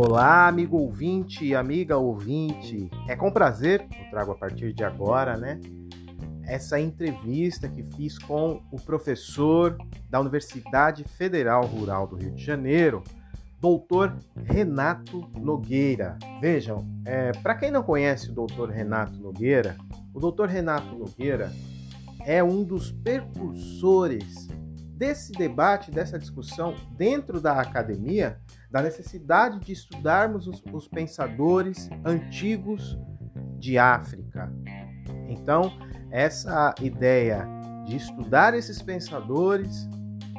Olá, amigo ouvinte e amiga ouvinte. É com prazer que eu trago a partir de agora, né? Essa entrevista que fiz com o professor da Universidade Federal Rural do Rio de Janeiro, doutor Renato Nogueira. Vejam, é, para quem não conhece o doutor Renato Nogueira, o doutor Renato Nogueira é um dos percursores desse debate, dessa discussão dentro da academia da necessidade de estudarmos os, os pensadores antigos de África. Então, essa ideia de estudar esses pensadores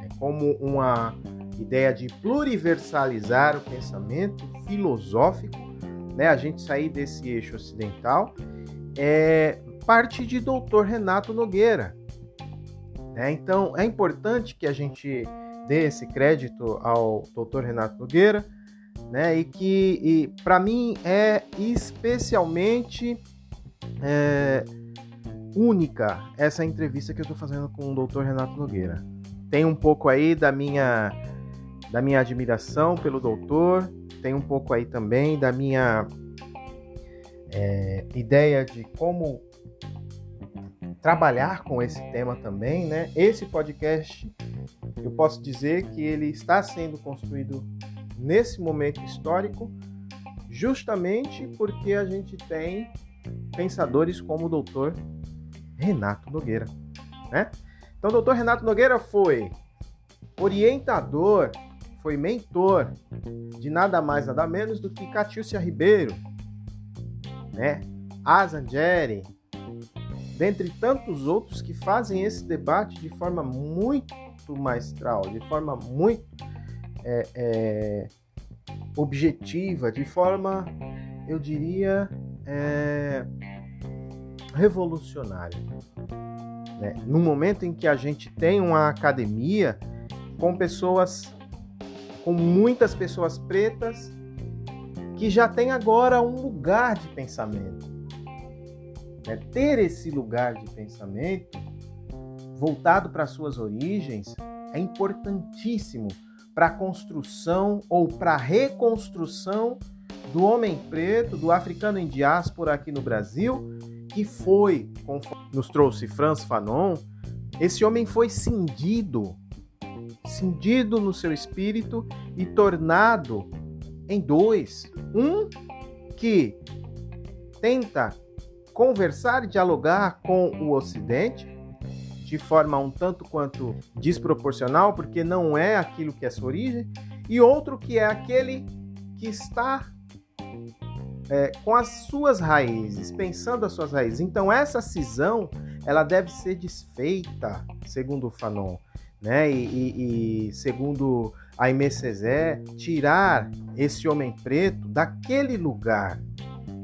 é como uma ideia de pluriversalizar o pensamento filosófico, né? A gente sair desse eixo ocidental é parte de Dr. Renato Nogueira. Né? Então, é importante que a gente dê esse crédito ao doutor Renato Nogueira, né? E que, para mim, é especialmente é, única essa entrevista que eu estou fazendo com o doutor Renato Nogueira. Tem um pouco aí da minha da minha admiração pelo doutor, tem um pouco aí também da minha é, ideia de como trabalhar com esse tema também, né? Esse podcast eu posso dizer que ele está sendo construído nesse momento histórico, justamente porque a gente tem pensadores como o doutor Renato Nogueira, né? Então, o doutor Renato Nogueira foi orientador, foi mentor de nada mais, nada menos do que Catiúcia Ribeiro, né? Azangeri, dentre tantos outros que fazem esse debate de forma muito maestral, de forma muito é, é, objetiva, de forma, eu diria, é, revolucionária. Né? No momento em que a gente tem uma academia com pessoas, com muitas pessoas pretas, que já tem agora um lugar de pensamento. Né? Ter esse lugar de pensamento voltado para suas origens é importantíssimo para a construção ou para a reconstrução do homem preto, do africano em diáspora aqui no Brasil, que foi, conforme nos trouxe Franz Fanon, esse homem foi cindido, cindido no seu espírito e tornado em dois. Um que tenta conversar e dialogar com o Ocidente, de forma um tanto quanto desproporcional, porque não é aquilo que é sua origem, e outro que é aquele que está é, com as suas raízes, pensando as suas raízes. Então essa cisão ela deve ser desfeita, segundo o Fanon, né? E, e, e segundo Aimé Césaire, tirar esse homem preto daquele lugar,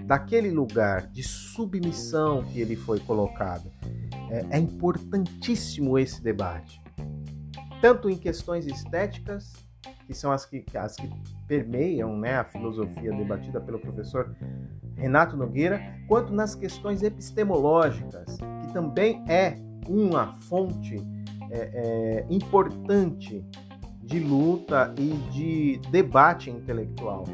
daquele lugar de submissão que ele foi colocado. É, é importantíssimo esse debate, tanto em questões estéticas, que são as que, as que permeiam né, a filosofia debatida pelo professor Renato Nogueira, quanto nas questões epistemológicas, que também é uma fonte é, é, importante de luta e de debate intelectual.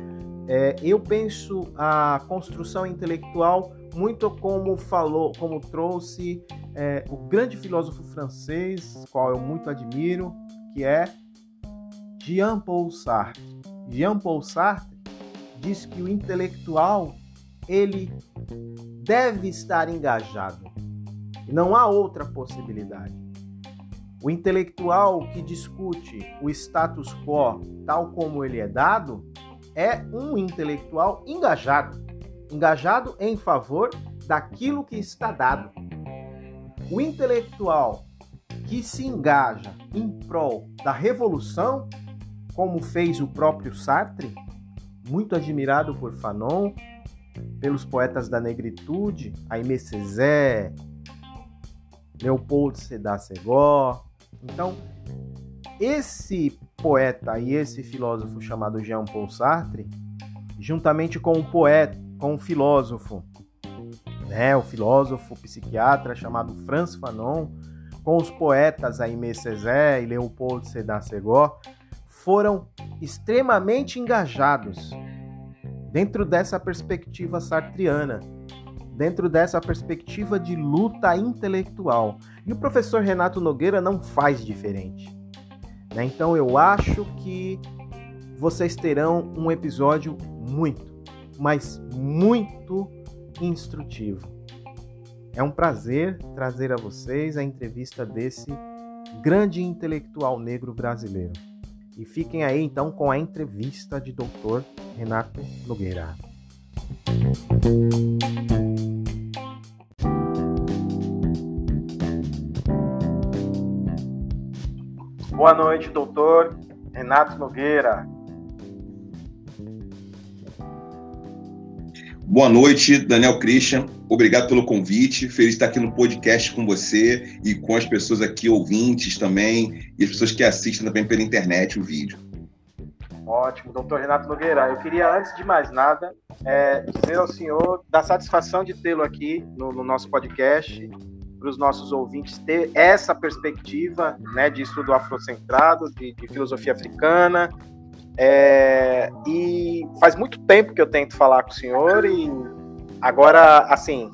É, eu penso a construção intelectual muito como falou, como trouxe é, o grande filósofo francês, qual eu muito admiro, que é Jean-Paul Sartre. Jean-Paul Sartre diz que o intelectual ele deve estar engajado. Não há outra possibilidade. O intelectual que discute o status quo tal como ele é dado é um intelectual engajado, engajado em favor daquilo que está dado. O intelectual que se engaja em prol da revolução, como fez o próprio Sartre, muito admirado por Fanon, pelos poetas da negritude, Aimé Césaire, Leopoldo Sedar Segó. Então, esse poeta e esse filósofo chamado Jean-Paul Sartre, juntamente com um poeta, com um filósofo né, o filósofo psiquiatra chamado Franz Fanon, com os poetas Aimé Césaire e Leopoldo Sedar Segó, foram extremamente engajados dentro dessa perspectiva sartriana, dentro dessa perspectiva de luta intelectual. E o professor Renato Nogueira não faz diferente. Né? Então eu acho que vocês terão um episódio muito, mas muito instrutivo. É um prazer trazer a vocês a entrevista desse grande intelectual negro brasileiro. E fiquem aí então com a entrevista de Dr. Renato Nogueira. Boa noite, doutor Renato Nogueira. Boa noite, Daniel Christian. Obrigado pelo convite. Feliz de estar aqui no podcast com você e com as pessoas aqui ouvintes também e as pessoas que assistem também pela internet o vídeo. Ótimo, doutor Renato Nogueira. Eu queria, antes de mais nada, é, dizer ao senhor da satisfação de tê-lo aqui no, no, nosso podcast, para os nossos ouvintes ter essa perspectiva né, de estudo afrocentrado, de, de filosofia africana. É, e faz muito tempo que eu tento falar com o senhor e agora, assim,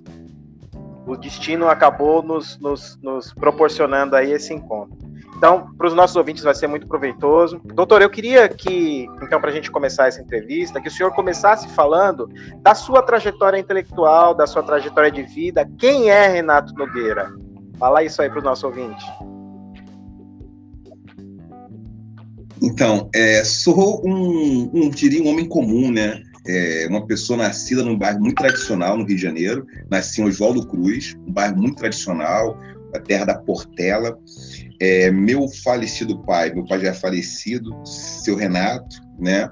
o destino acabou nos, nos, nos proporcionando aí esse encontro. Então, para os nossos ouvintes vai ser muito proveitoso. Doutor, eu queria que, então, para a gente começar essa entrevista, que o senhor começasse falando da sua trajetória intelectual, da sua trajetória de vida. Quem é Renato Nogueira? Fala isso aí para o nosso ouvinte. Então, é, sou um, um, diria, um homem comum, né? É, uma pessoa nascida num bairro muito tradicional no Rio de Janeiro. Nasci em Oswaldo Cruz, um bairro muito tradicional, a terra da Portela. É, meu falecido pai, meu pai já é falecido, seu Renato, né,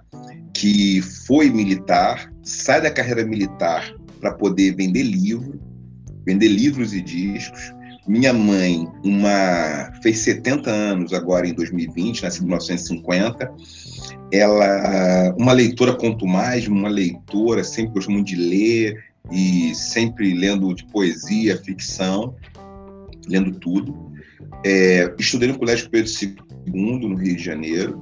que foi militar, sai da carreira militar para poder vender livro, vender livros e discos. Minha mãe, uma fez 70 anos agora em 2020, nasceu em 1950. Ela, uma leitora quanto mais, uma leitora, sempre gostou muito de ler e sempre lendo de poesia, ficção, lendo tudo. É, estudei no Colégio Pedro II, no Rio de Janeiro.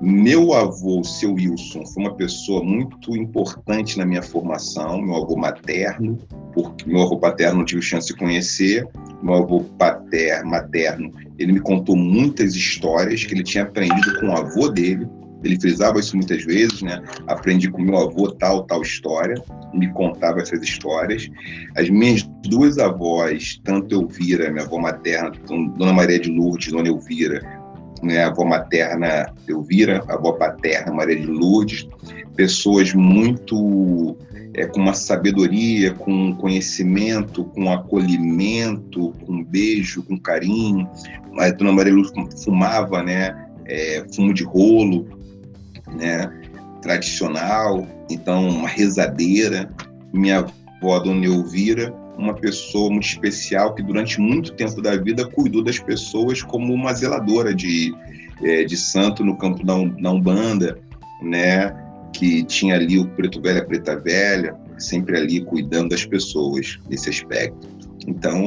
Meu avô, seu Wilson, foi uma pessoa muito importante na minha formação, meu avô materno, porque meu avô paterno não tive chance de conhecer, meu avô paterno, materno, ele me contou muitas histórias que ele tinha aprendido com o avô dele, ele frisava isso muitas vezes, né? Aprendi com meu avô tal, tal história, me contava essas histórias. As minhas duas avós, tanto Elvira, minha avó materna, Dona Maria de Lourdes, Dona Elvira, né, a avó materna Elvira, a avó paterna Maria de Lourdes, pessoas muito é, com uma sabedoria, com conhecimento, com acolhimento, com beijo, com carinho. A Dona Maria Lourdes fumava, né, é, fumo de rolo, né, tradicional, então uma rezadeira. Minha avó, Dona Elvira, uma pessoa muito especial que durante muito tempo da vida cuidou das pessoas como uma zeladora de, é, de santo no campo da, da Umbanda, né, que tinha ali o preto velho, a preta velha, sempre ali cuidando das pessoas nesse aspecto. Então,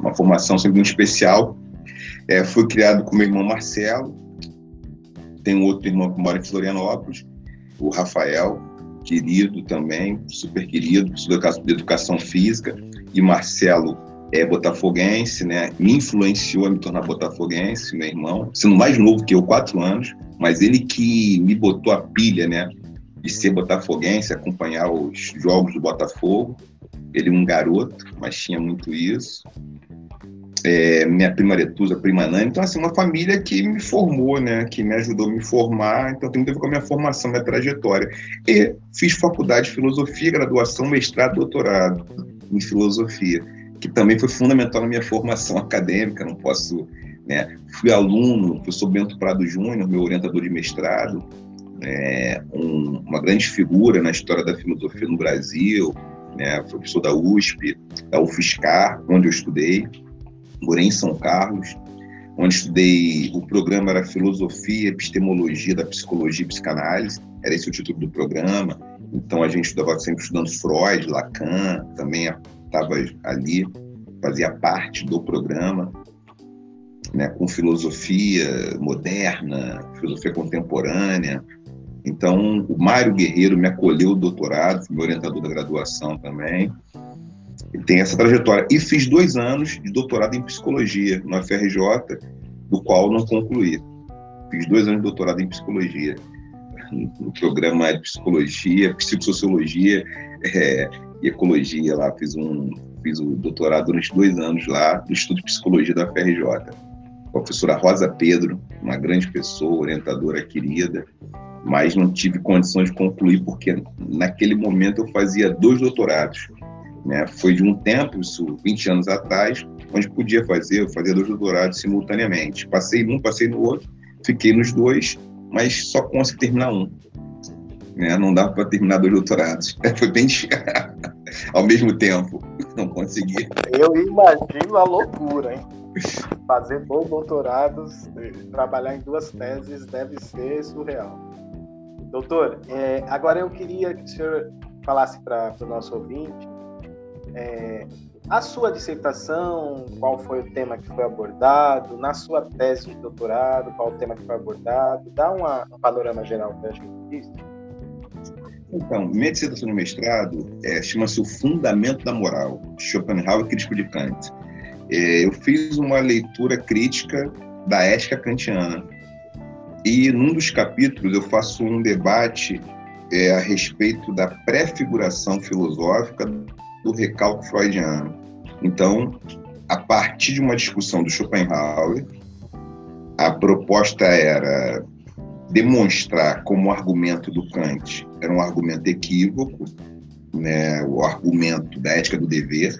uma formação sempre muito especial. É, fui criado com meu irmão Marcelo, tem um outro irmão que mora em Florianópolis, o Rafael, querido também, super querido, de educação física, e Marcelo é botafoguense, né? Me influenciou a me tornar botafoguense, meu irmão, sendo mais novo que eu, quatro anos, mas ele que me botou a pilha, né? De ser botafoguense, acompanhar os jogos do Botafogo. Ele um garoto, mas tinha muito isso é, minha prima Letusa, prima Nani. Então, assim, uma família que me formou, né? Que me ajudou a me formar. Então, tem muito a ver com a minha formação, minha trajetória. E fiz faculdade de filosofia, graduação, mestrado, doutorado em filosofia, que também foi fundamental na minha formação acadêmica. Não posso, né? Fui aluno, professor Bento Prado Júnior, meu orientador de mestrado, é, um, uma grande figura na história da filosofia no Brasil, né? Professor da USP, da UFSCar, onde eu estudei morei em São Carlos, onde estudei, o programa era Filosofia, Epistemologia da Psicologia e Psicanálise, era esse o título do programa, então a gente estava sempre estudando Freud, Lacan, também estava ali, fazia parte do programa, né, com filosofia moderna, filosofia contemporânea. Então, o Mário Guerreiro me acolheu o doutorado, meu orientador da graduação também. E tem essa trajetória. E fiz dois anos de doutorado em psicologia no FRJ, do qual não concluí. Fiz dois anos de doutorado em psicologia, no programa de psicologia, psicossociologia é, e ecologia lá. Fiz um fiz o doutorado durante dois anos lá, no Estudo de Psicologia da FRJ. A professora Rosa Pedro, uma grande pessoa, orientadora querida, mas não tive condições de concluir porque naquele momento eu fazia dois doutorados. Né? Foi de um tempo, isso 20 anos atrás, onde podia fazer, eu fazia dois doutorados simultaneamente. Passei num, passei no outro, fiquei nos dois, mas só consegui terminar um. Né? Não dava para terminar dois doutorados. Foi bem ao mesmo tempo. Não consegui. Eu imagino a loucura, hein? Fazer dois doutorados, trabalhar em duas teses deve ser surreal. Doutor, é, agora eu queria que o senhor falasse para o nosso ouvinte é, a sua dissertação, qual foi o tema que foi abordado, na sua tese de doutorado, qual o tema que foi abordado, dá uma, um panorama geral para a gente disso. Então, minha dissertação de mestrado é, chama-se O Fundamento da Moral, Schopenhauer Crítico de Kant. É, eu fiz uma leitura crítica da ética kantiana. E num dos capítulos eu faço um debate é, a respeito da prefiguração filosófica do recalque freudiano. Então, a partir de uma discussão do Schopenhauer, a proposta era demonstrar como o argumento do Kant era um argumento equívoco, né, o argumento da ética do dever,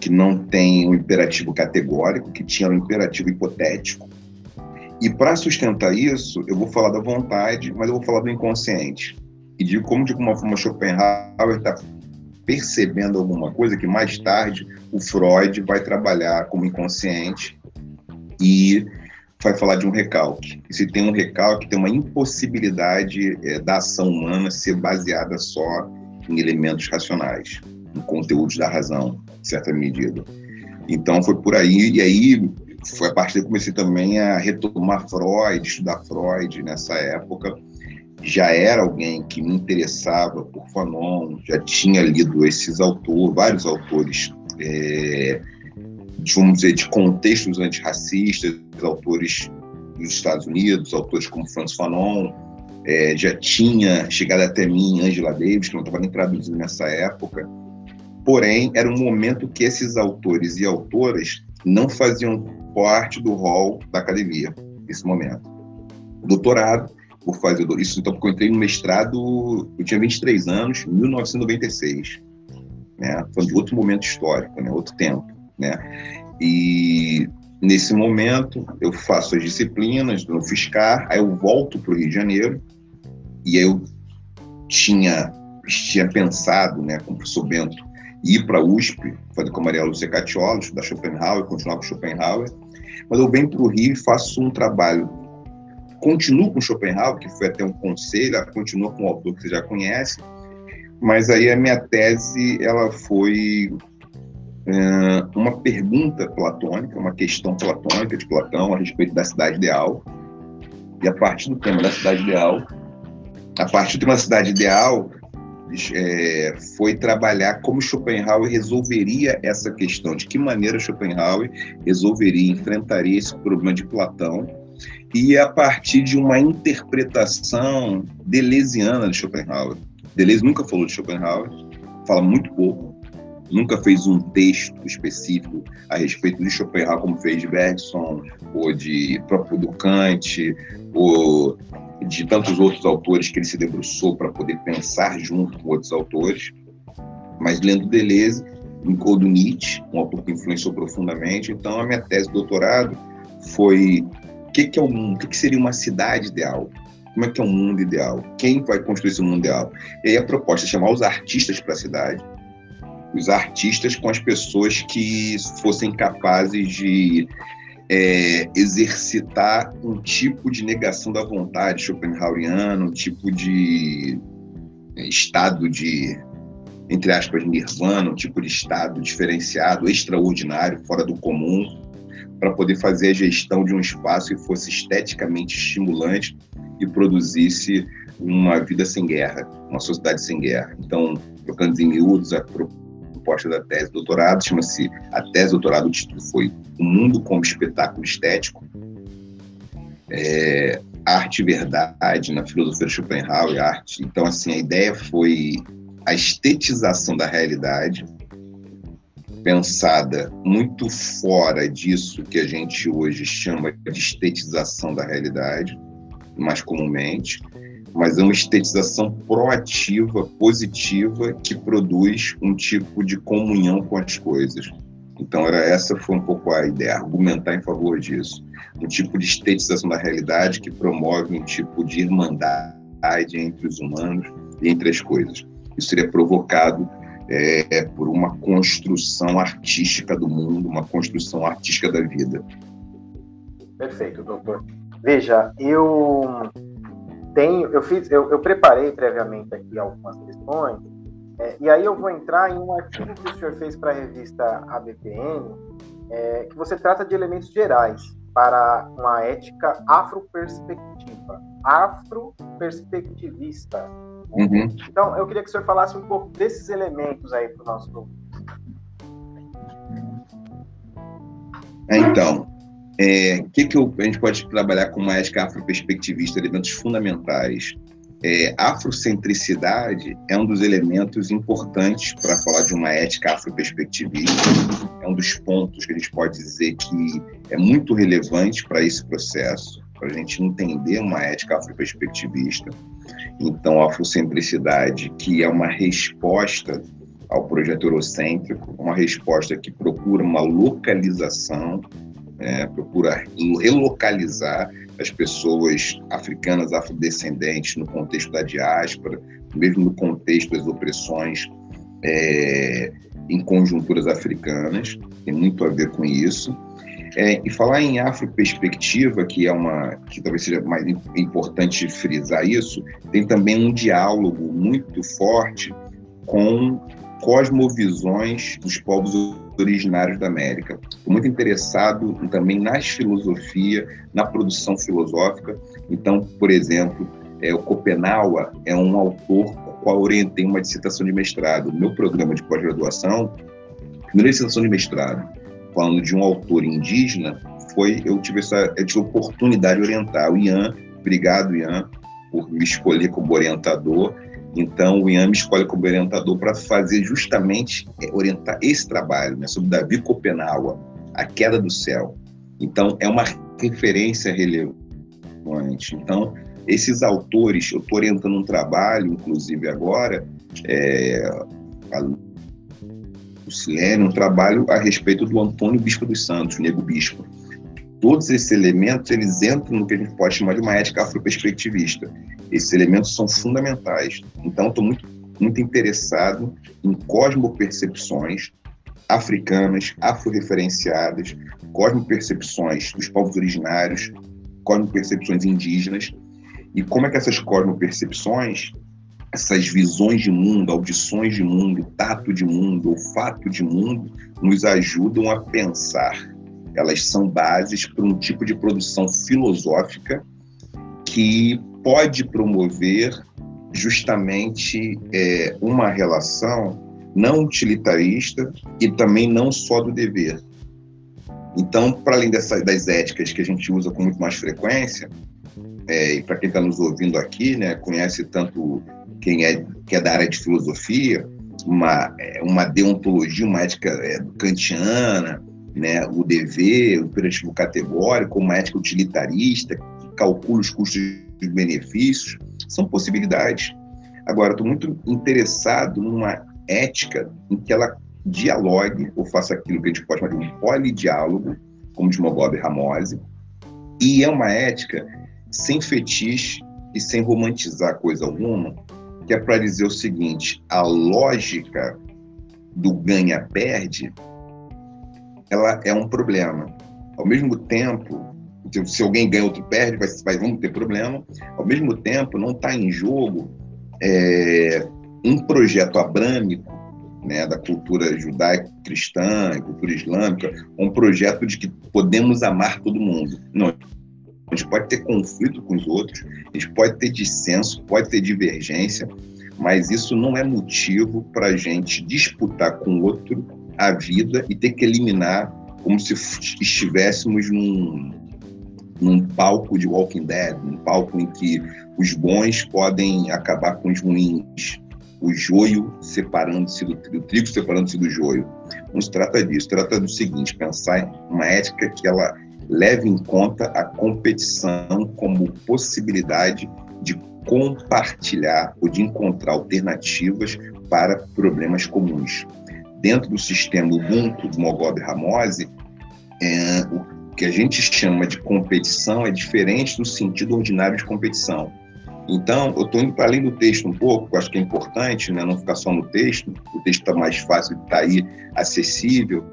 que não tem um imperativo categórico, que tinha um imperativo hipotético. E para sustentar isso, eu vou falar da vontade, mas eu vou falar do inconsciente. E de como, de alguma forma, Schopenhauer está percebendo alguma coisa que mais tarde o Freud vai trabalhar como inconsciente e vai falar de um recalque. E se tem um recalque, tem uma impossibilidade é, da ação humana ser baseada só em elementos racionais, em conteúdos da razão, em certa medida. Então foi por aí, e aí foi a partir que comecei também a retomar Freud, estudar Freud nessa época, já era alguém que me interessava por Fanon, já tinha lido esses autores, vários autores, é, vamos dizer, de contextos antirracistas, autores dos Estados Unidos, autores como Franz Fanon, é, já tinha chegado até mim Angela Davis, que não estava nem traduzido nessa época. Porém, era um momento que esses autores e autoras não faziam parte do rol da academia, nesse momento. Doutorado, por fazer isso, então, porque eu entrei no mestrado, eu tinha 23 anos, em 1996, né? Foi de outro momento histórico, né? Outro tempo, né? E nesse momento eu faço as disciplinas no Fiscar, aí eu volto para o Rio de Janeiro e eu tinha tinha pensado, né, com o professor Bento, ir para a USP, fazer com a Maria Lúcia Catiola, estudar Schopenhauer, continuar com Schopenhauer, mas eu venho para o Rio e faço um trabalho continuo com Schopenhauer, que foi até um conselho, continua com o autor que você já conhece, mas aí a minha tese ela foi uma pergunta platônica, uma questão platônica de Platão a respeito da cidade ideal, e a partir do tema da cidade ideal, a partir de uma cidade ideal, é, foi trabalhar como Schopenhauer resolveria essa questão, de que maneira Schopenhauer resolveria, enfrentaria esse problema de Platão e a partir de uma interpretação deleuziana de Schopenhauer. Deleuze nunca falou de Schopenhauer, fala muito pouco, nunca fez um texto específico a respeito de Schopenhauer, como fez de Bergson, ou de próprio do Kant, ou de tantos outros autores que ele se debruçou para poder pensar junto com outros autores. Mas lendo Deleuze, ou do Nietzsche, um autor que influenciou profundamente. Então, a minha tese de doutorado foi que, que é o mundo? O que, que seria uma cidade ideal? Como é que é um mundo ideal? Quem vai construir esse mundo ideal? E aí a proposta é chamar os artistas para a cidade, os artistas com as pessoas que fossem capazes de é, exercitar um tipo de negação da vontade Schopenhaueriano, um tipo de é, estado de, entre aspas, nirvana, um tipo de estado diferenciado, extraordinário, fora do comum, para poder fazer a gestão de um espaço que fosse esteticamente estimulante e produzisse uma vida sem guerra, uma sociedade sem guerra. Então, trocando em miúdos, a proposta da tese doutorado chama-se a tese doutorado, o título foi O Mundo como Espetáculo Estético, é, arte e verdade na filosofia de Schopenhauer, arte. Então, assim, a ideia foi a estetização da realidade, pensada muito fora disso que a gente hoje chama de estetização da realidade, mais comumente, mas é uma estetização proativa, positiva, que produz um tipo de comunhão com as coisas. Então, era essa foi um pouco a ideia, argumentar em favor disso. Um tipo de estetização da realidade que promove um tipo de irmandade entre os humanos e entre as coisas. Isso seria provocado é, por uma construção artística do mundo, uma construção artística da vida. Perfeito, doutor. Veja, eu tenho, eu fiz, eu, eu preparei previamente aqui algumas questões, é, e aí eu vou entrar em um artigo que o senhor fez para a revista ABPN, é, que você trata de elementos gerais para uma ética afroperspectiva, afroperspectivista. Uhum. Então, eu queria que o senhor falasse um pouco desses elementos aí para o nosso grupo. Então, é, o que, que eu, a gente pode trabalhar com uma ética afroperspectivista, elementos fundamentais? É, afrocentricidade é um dos elementos importantes para falar de uma ética afroperspectivista. É um dos pontos que a gente pode dizer que é muito relevante para esse processo, para a gente entender uma ética afroperspectivista. Então, a afrocentricidade, que é uma resposta ao projeto eurocêntrico, uma resposta que procura uma localização é, procura relocalizar as pessoas africanas, afrodescendentes no contexto da diáspora, mesmo no contexto das opressões é, em conjunturas africanas, tem muito a ver com isso. É, e falar em afroperspectiva, que é uma que talvez seja mais importante frisar isso, tem também um diálogo muito forte com cosmovisões dos povos originários da América. Estou muito interessado também nas filosofia, na produção filosófica. Então, por exemplo, é, o Copenaua é um autor com o qual orientei uma dissertação de mestrado. Meu programa de pós-graduação, primeira dissertação de mestrado, falando de um autor indígena, foi eu tive essa eu tive oportunidade de orientar o Ian. Obrigado, Ian, por me escolher como orientador então, o IAM escolhe como orientador para fazer justamente é, orientar esse trabalho né, sobre Davi Copenaua, A Queda do Céu. Então, é uma referência relevante. Então, esses autores, eu estou orientando um trabalho, inclusive agora, é, o Silene, um trabalho a respeito do Antônio Bispo dos Santos, Nego Bispo. Todos esses elementos, eles entram no que a gente pode chamar de uma ética afroperspectivista. Esses elementos são fundamentais. Então, estou muito, muito interessado em cosmopercepções africanas, afro-referenciadas, cosmopercepções dos povos originários, cosmopercepções indígenas, e como é que essas cosmopercepções, essas visões de mundo, audições de mundo, tato de mundo, olfato de mundo, nos ajudam a pensar. Elas são bases para um tipo de produção filosófica que pode promover justamente é, uma relação não utilitarista e também não só do dever. Então, para além dessa, das éticas que a gente usa com muito mais frequência, é, e para quem está nos ouvindo aqui, né, conhece tanto quem é, que é da área de filosofia, uma, é, uma deontologia, uma ética é, kantiana, né, o dever, o imperativo categórico, uma ética utilitarista, que calcula os custos e benefícios, são possibilidades. Agora, estou muito interessado numa ética em que ela dialogue, ou faça aquilo que a gente pode chamar de um polidiálogo, como de Mogobe Ramose, e é uma ética sem fetiche e sem romantizar coisa alguma, que é para dizer o seguinte: a lógica do ganha-perde, ela é um problema. Ao mesmo tempo, se alguém ganha, outro perde, vai, vai, vamos ter problema. Ao mesmo tempo, não está em jogo é, um projeto abrâmico né, da cultura judaico-cristã, cultura islâmica, um projeto de que podemos amar todo mundo. Não, a gente pode ter conflito com os outros, a gente pode ter dissenso, pode ter divergência, mas isso não é motivo para a gente disputar com o outro a vida e ter que eliminar como se estivéssemos num, num palco de Walking Dead, num palco em que os bons podem acabar com os ruins, o joio separando-se do trigo, o trigo separando-se do joio. Não se trata disso, trata do seguinte, pensar uma ética que ela leve em conta a competição como possibilidade de compartilhar ou de encontrar alternativas para problemas comuns. Dentro do sistema Ubuntu do Mogobe Ramose, é, o que a gente chama de competição é diferente do sentido ordinário de competição. Então, eu estou indo para além do texto um pouco, acho que é importante né, não ficar só no texto, o texto está mais fácil, está aí acessível,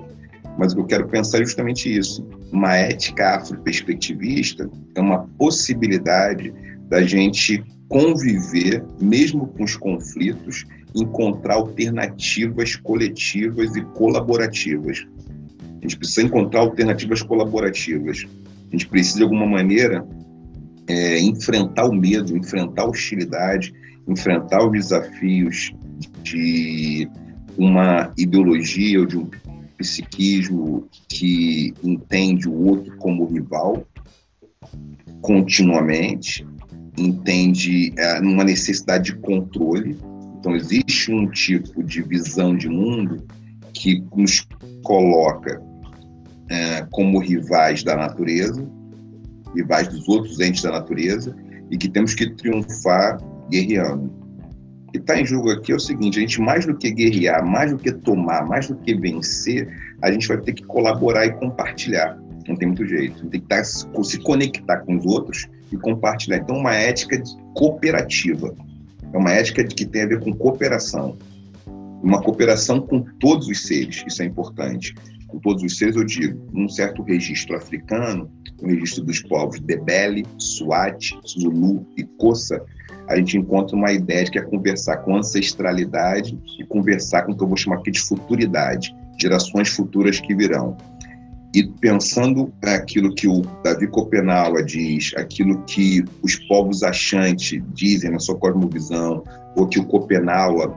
mas o que eu quero pensar é justamente isso. Uma ética afro-perspectivista é uma possibilidade da gente conviver, mesmo com os conflitos, encontrar alternativas coletivas e colaborativas. A gente precisa encontrar alternativas colaborativas. A gente precisa, de alguma maneira, é, enfrentar o medo, enfrentar a hostilidade, enfrentar os desafios de uma ideologia ou de um psiquismo que entende o outro como rival continuamente, entende é, uma necessidade de controle. Então, existe um tipo de visão de mundo que nos coloca é, como rivais da natureza, rivais dos outros entes da natureza, e que temos que triunfar guerreando. Que está em jogo aqui é o seguinte: a gente, mais do que guerrear, mais do que tomar, mais do que vencer, a gente vai ter que colaborar e compartilhar. Não tem muito jeito. Tem que estar, tá, se conectar com os outros e compartilhar. Então, uma ética cooperativa. É uma ética que tem a ver com cooperação. Uma cooperação com todos os seres, isso é importante. Com todos os seres, eu digo, num certo registro africano, o registro dos povos Debele, Swat, Zulu e Kossa, a gente encontra uma ideia de que é conversar com ancestralidade e conversar com o que eu vou chamar aqui de futuridade, gerações futuras que virão. E pensando aquilo que o Davi Copenaua diz, aquilo que os povos achantes dizem na sua cosmovisão, ou que o Copenaua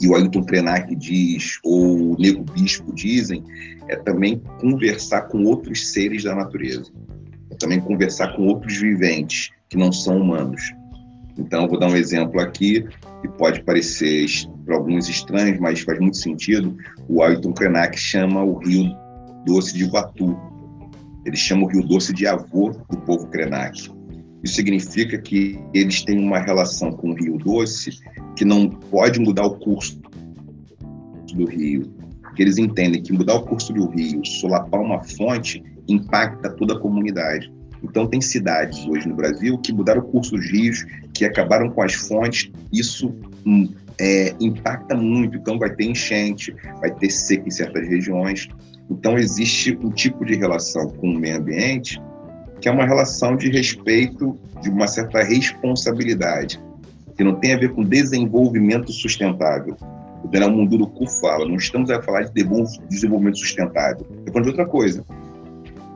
e o Ailton Krenak diz, ou o Nego Bispo dizem, é também conversar com outros seres da natureza. É também conversar com outros viventes que não são humanos. Então, vou dar um exemplo aqui, que pode parecer para alguns estranhos, mas faz muito sentido. O Ailton Krenak chama o Rio Doce de Vatu. Ele chama o Rio Doce de avô do povo Krenak. Isso significa que eles têm uma relação com o Rio Doce que não pode mudar o curso do rio. Que eles entendem que mudar o curso do rio, solapar uma fonte, impacta toda a comunidade. Então, tem cidades hoje no Brasil que mudaram o curso dos rios, que acabaram com as fontes. Isso hum, é, impacta muito. Então, vai ter enchente, vai ter seca em certas regiões. Então, existe um tipo de relação com o meio ambiente que é uma relação de respeito, de uma certa responsabilidade, que não tem a ver com desenvolvimento sustentável. O Daniel Munduruku fala, não estamos a falar de desenvolvimento sustentável, é falando de outra coisa.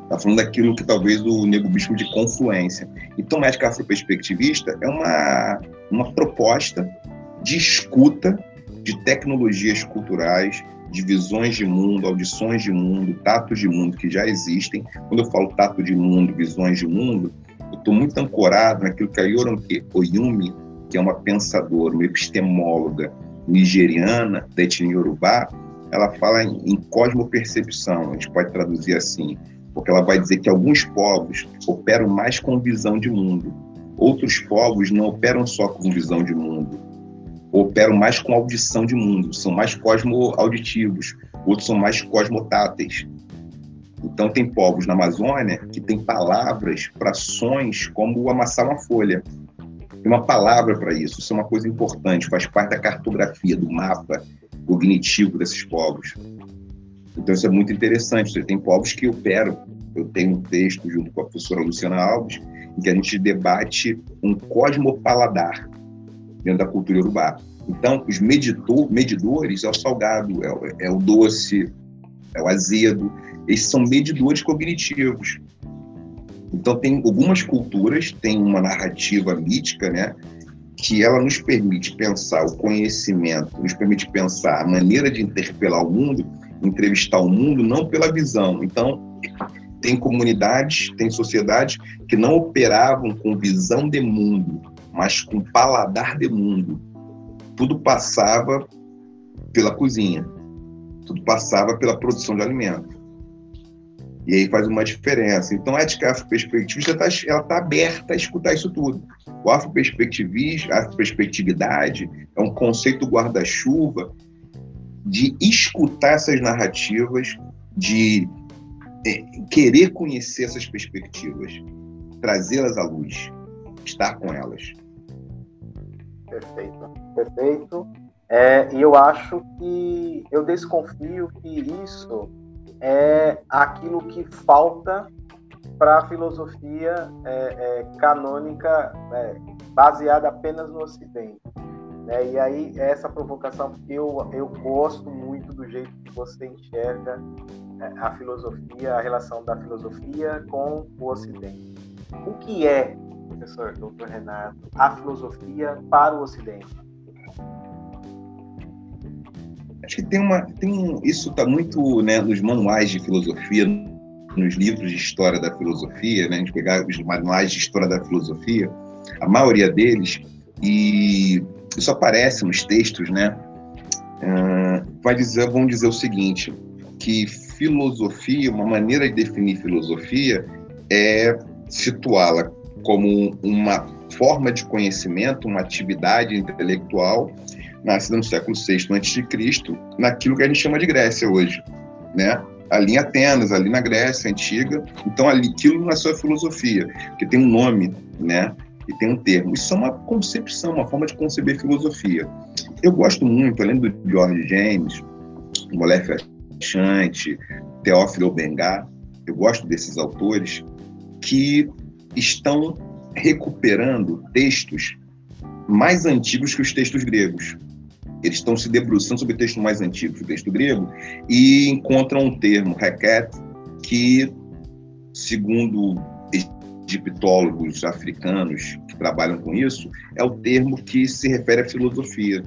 Está falando daquilo que talvez o nego bispo de confluência. Então, ética afroperspectivista é uma, uma proposta de escuta de tecnologias culturais, de visões de mundo, audições de mundo, tatos de mundo que já existem. Quando eu falo tato de mundo, visões de mundo, eu estou muito ancorado naquilo que a Yoronke Oyumi, que é uma pensadora, uma epistemóloga nigeriana da etnia Yorubá, ela fala em, em cosmopercepção, a gente pode traduzir assim, porque ela vai dizer que alguns povos operam mais com visão de mundo, outros povos não operam só com visão de mundo, operam mais com audição de mundo, são mais cosmo-auditivos, outros são mais cosmotáteis. Então, tem povos na Amazônia que têm palavras para sons como amassar uma folha. Tem uma palavra para isso, isso é uma coisa importante, faz parte da cartografia, do mapa cognitivo desses povos. Então, isso é muito interessante. Você tem povos que operam. Eu tenho um texto junto com a professora Luciana Alves, em que a gente debate um cosmopaladar. dentro da cultura urubá. Então, os medidor, medidores é o salgado, é o, é o doce, é o azedo. Esses são medidores cognitivos. Então, tem algumas culturas têm uma narrativa mítica, né? Que ela nos permite pensar o conhecimento, nos permite pensar a maneira de interpelar o mundo, entrevistar o mundo, não pela visão. Então, tem comunidades, tem sociedades que não operavam com visão de mundo, mas com paladar de mundo. Tudo passava pela cozinha, tudo passava pela produção de alimento. E aí faz uma diferença. Então, a ética afroperspectivista está tá aberta a escutar isso tudo. O afroperspectivismo, a afroperspectividade é um conceito guarda-chuva de escutar essas narrativas, de é, querer conhecer essas perspectivas, trazê-las à luz, estar com elas. Perfeito, perfeito. É, e eu acho que eu desconfio que isso é aquilo que falta para a filosofia é, é, canônica é, baseada apenas no Ocidente. Né? E aí, essa provocação, porque eu, eu gosto muito do jeito que você enxerga é, a filosofia, a relação da filosofia com o Ocidente. O que é, professor Dr. Renato, a filosofia para o Ocidente? Acho que tem uma, tem isso está muito, né, nos manuais de filosofia, nos livros de história da filosofia, né, a gente pegar os manuais de história da filosofia, a maioria deles e isso aparece nos textos, né, uh, vai dizer, vão dizer o seguinte, que filosofia, uma maneira de definir filosofia é situá-la como uma forma de conhecimento, uma atividade intelectual nascida no século VI a.C., naquilo que a gente chama de Grécia hoje, né? Ali em Atenas, ali na Grécia antiga. Então, ali, aquilo nasceu a filosofia, que tem um nome, né? E tem um termo. Isso é uma concepção, uma forma de conceber filosofia. Eu gosto muito, além do George James, Molefe Chante, Teófilo Bengar, eu gosto desses autores que estão recuperando textos mais antigos que os textos gregos. Eles estão se debruçando sobre textos mais antigos do texto grego e encontram um termo, requet, que, segundo egiptólogos africanos que trabalham com isso, é o termo que se refere à filosofia.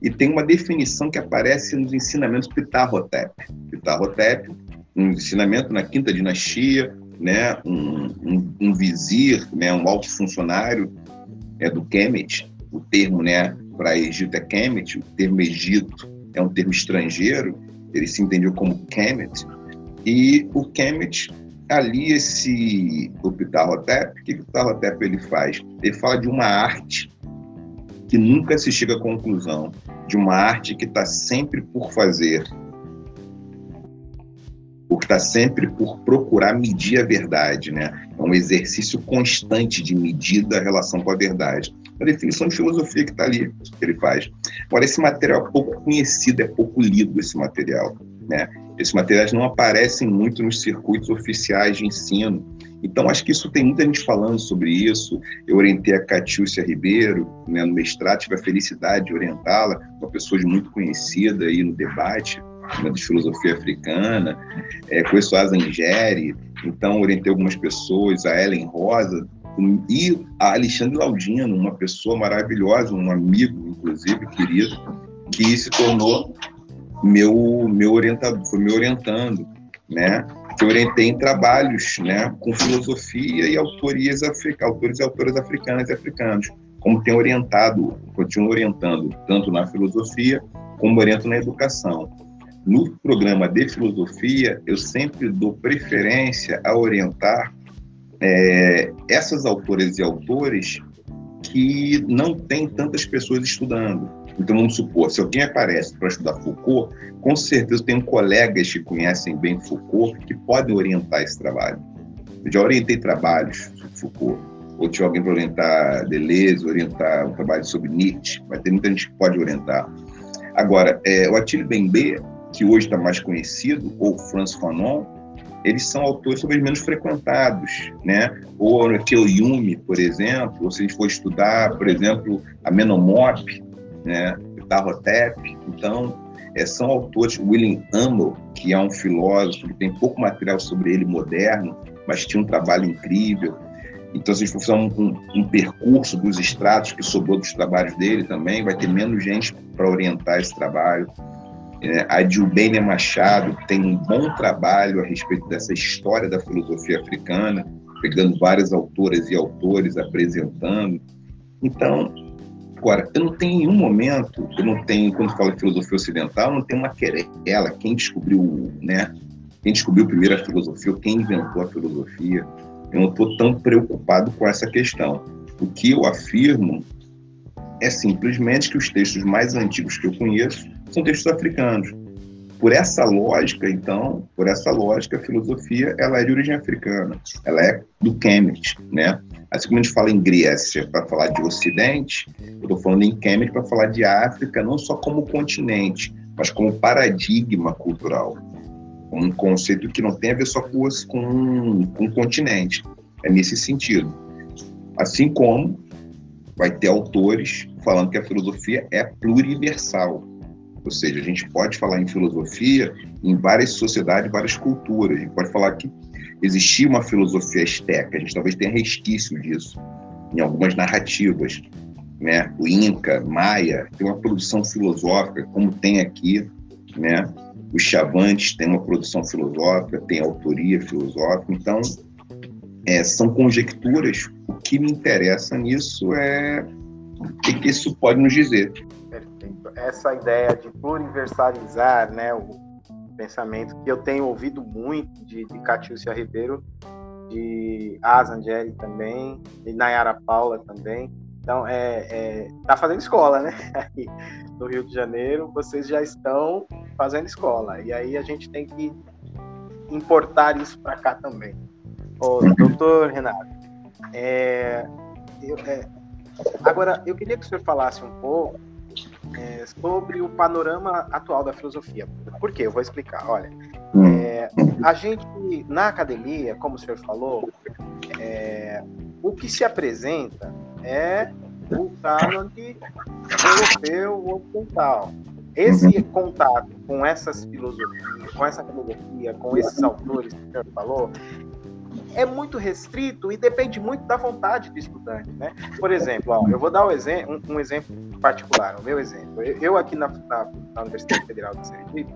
E tem uma definição que aparece nos ensinamentos Ptahotep. Ptahotep, um ensinamento na quinta dinastia, né, um, um, um vizir, né, um alto funcionário é, do Kemet, o termo né, para Egito é Kemet, o termo Egito é um termo estrangeiro, ele se entendeu como Kemet, e o Kemet, ali esse, o Ptahotep, o que o Ptahotep ele faz? Ele fala de uma arte que nunca se chega à conclusão, de uma arte que está sempre por fazer, que está sempre por procurar medir a verdade, né? É um exercício constante de medir da relação com a verdade. A definição de filosofia que está ali, que ele faz. Agora, esse material é pouco conhecido, é pouco lido esse material, né? Esses materiais não aparecem muito nos circuitos oficiais de ensino. Então, acho que isso tem muita gente falando sobre isso. Eu orientei a Catiúcia Ribeiro né, no mestrado, tive a felicidade de orientá-la, uma pessoa muito conhecida aí no debate né, de filosofia africana. É, conheço a Zangeri, então orientei algumas pessoas, a Ellen Rosa, e a Alexandre Laudino, uma pessoa maravilhosa, um amigo, inclusive, querido, que se tornou meu, meu orientador, foi me orientando, né? que orientei em trabalhos né, com filosofia e autorias africanas, autores e autoras africanas e africanos, como tenho orientado, continuo orientando, tanto na filosofia como oriento na educação. No programa de filosofia, eu sempre dou preferência a orientar é, essas autoras e autores que não têm tantas pessoas estudando. Então, vamos supor, se alguém aparece para estudar Foucault, com certeza tem colegas que conhecem bem Foucault que podem orientar esse trabalho. Eu já orientei trabalhos sobre Foucault, ou tinha alguém para orientar Deleuze, orientar um trabalho sobre Nietzsche, vai ter muita gente que pode orientar. Agora, é, o Attila Bembe, que hoje está mais conhecido, ou Franz Fanon, eles são autores talvez menos frequentados, né? Ou o Yumi, por exemplo, ou se a gente for estudar, por exemplo, a Menomop, né? O Tarotep, então é, são autores, William Hummel, que é um filósofo tem pouco material sobre ele moderno, mas tinha um trabalho incrível. Então, se a gente for fazer um, um, um, percurso dos estratos que sobrou dos trabalhos dele também, vai ter menos gente para orientar esse trabalho. É, a Dilbenia Machado tem um bom trabalho a respeito dessa história da filosofia africana, pegando várias autoras e autores, apresentando. Então, agora, eu não tenho em nenhum momento, eu não tenho, quando falo de filosofia ocidental, não tenho uma querela, quem descobriu, né? Quem descobriu primeiro a filosofia, quem inventou a filosofia. Eu não estou tão preocupado com essa questão. O que eu afirmo é simplesmente que os textos mais antigos que eu conheço são textos africanos. Por essa lógica, então, por essa lógica, a filosofia ela é de origem africana, ela é do Kemet, né? Assim como a gente fala em Grécia para falar de Ocidente, eu estou falando em Kemet para falar de África, não só como continente, mas como paradigma cultural, um conceito que não tem a ver só com, com, com o continente. É nesse sentido. Assim como vai ter autores falando que a filosofia é pluriversal. Ou seja, a gente pode falar em filosofia em várias sociedades, várias culturas. A gente pode falar que existia uma filosofia esteca, a gente talvez tenha resquício disso em algumas narrativas. Né? O Inca, Maia, tem uma produção filosófica, como tem aqui, né? Os Chavantes têm uma produção filosófica, tem autoria filosófica, então é, são conjecturas. O que me interessa nisso é o que, que isso pode nos dizer essa ideia de pluriversalizar né, o pensamento que eu tenho ouvido muito de, de Catiúcia Ribeiro, de Asangeli também, de Nayara Paula também. Então, é, é, tá fazendo escola, né? No Rio de Janeiro, vocês já estão fazendo escola. E aí a gente tem que importar isso para cá também. Ô, doutor Renato, é, eu, é, agora eu queria que o senhor falasse um pouco é, sobre o panorama atual da filosofia. Por quê? Eu vou explicar. Olha, hum. é, a gente, na academia, como o senhor falou, é, o que se apresenta é o cânone europeu ocidental. Esse uhum. contato com essas filosofias, com essa filosofia, com esses autores que o senhor falou, é muito restrito e depende muito da vontade do estudante, né? Por exemplo, ó, eu vou dar um, exemplo, um, um, exemplo particular, o meu exemplo. Eu, eu aqui na, na, na, Universidade Federal de Sergipe,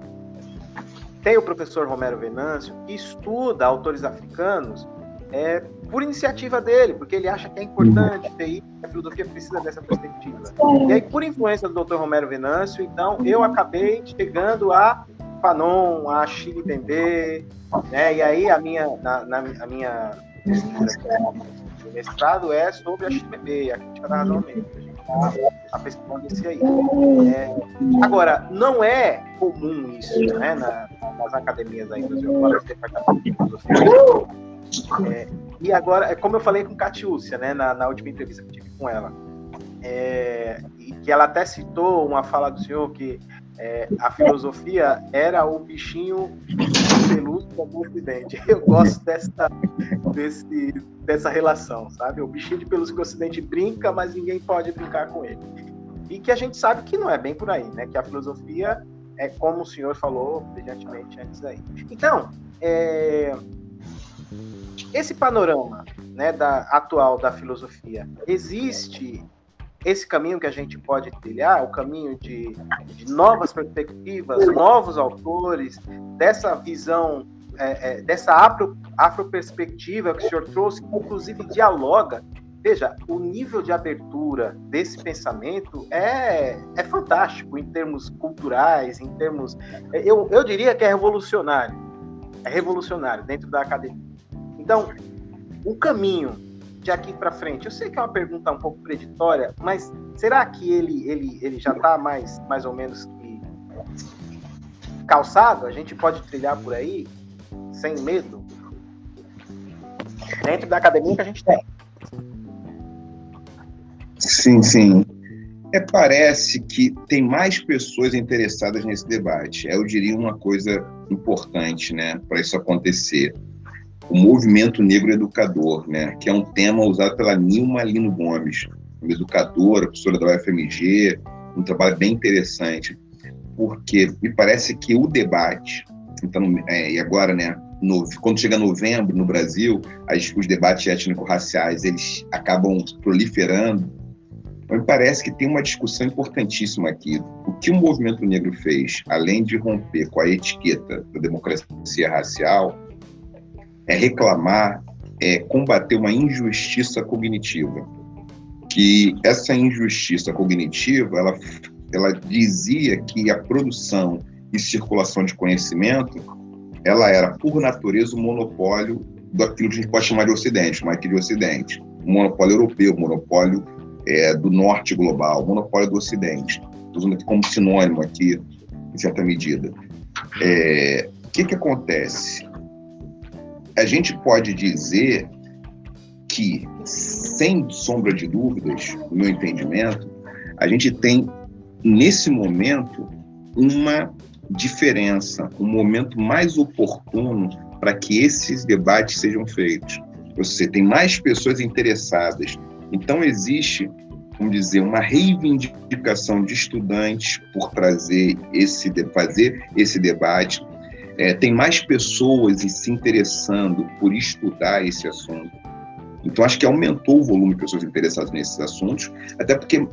tem o professor Romero Venâncio, que estuda autores africanos é, por iniciativa dele, porque ele acha que é importante ter isso, a filosofia precisa dessa perspectiva. E aí, por influência do Dr. Romero Venâncio, então, eu acabei chegando a Fanon, a Chile né? E aí a minha, na, na a minha pesquisa, mestrado é sobre a Bembe, a crítica da razão. A gente está esse aí. É, agora, não é comum isso, né? Na, nas academias filosofia. É, e agora, é como eu falei com Catiúcia, né, na, na última entrevista que tive com ela, é, e que ela até citou uma fala do senhor que é, a filosofia era o bichinho pelúcio do Ocidente. Eu gosto dessa, desse, dessa relação, sabe? O bichinho de pelúcia que o Ocidente brinca, mas ninguém pode brincar com ele. E que a gente sabe que não é bem por aí, né? Que a filosofia é como o senhor falou brilhantemente antes aí. Então, é, esse panorama né, da, atual da filosofia existe esse caminho que a gente pode trilhar, o caminho de, de novas perspectivas, novos autores, dessa visão, é, é, dessa afro, afroperspectiva que o senhor trouxe, que inclusive dialoga. Veja, o nível de abertura desse pensamento é, é fantástico em termos culturais, em termos. É, eu, eu diria que é revolucionário. É revolucionário dentro da academia. Então, o caminho de aqui para frente? Eu sei que é uma pergunta um pouco preditória, mas será que ele, ele, ele já está mais, mais ou menos calçado? A gente pode trilhar por aí sem medo? Dentro da academia que a gente tem. Sim, sim. É, parece que tem mais pessoas interessadas nesse debate. Eu diria uma coisa importante, né, para isso acontecer. O movimento negro educador, né, que é um tema usado pela Nilma Lino Gomes, uma educadora, professora da UFMG, um trabalho bem interessante, porque me parece que o debate, então, é, e agora, né, no, quando chega novembro no Brasil, as, os debates étnico-raciais eles acabam proliferando. Mas me parece que tem uma discussão importantíssima aqui. O que o movimento negro fez, além de romper com a etiqueta da democracia racial, é reclamar, é combater uma injustiça cognitiva. Que essa injustiça cognitiva, ela, ela dizia que a produção e circulação de conhecimento ela era, por natureza, o um monopólio daquilo que a gente pode chamar de Ocidente, mas aqui de Ocidente. O monopólio europeu, o monopólio é, do norte global, o monopólio do Ocidente. Estou usando aqui como sinônimo aqui, em certa medida. É, o que, que acontece? A gente pode dizer que, sem sombra de dúvidas, no meu entendimento, a gente tem, nesse momento, uma diferença, um momento mais oportuno para que esses debates sejam feitos. Você tem mais pessoas interessadas. Então existe, vamos dizer, uma reivindicação de estudantes por trazer esse fazer esse debate. É, tem mais pessoas se interessando por estudar esse assunto. Então, acho que aumentou o volume de pessoas interessadas nesses assuntos, até porque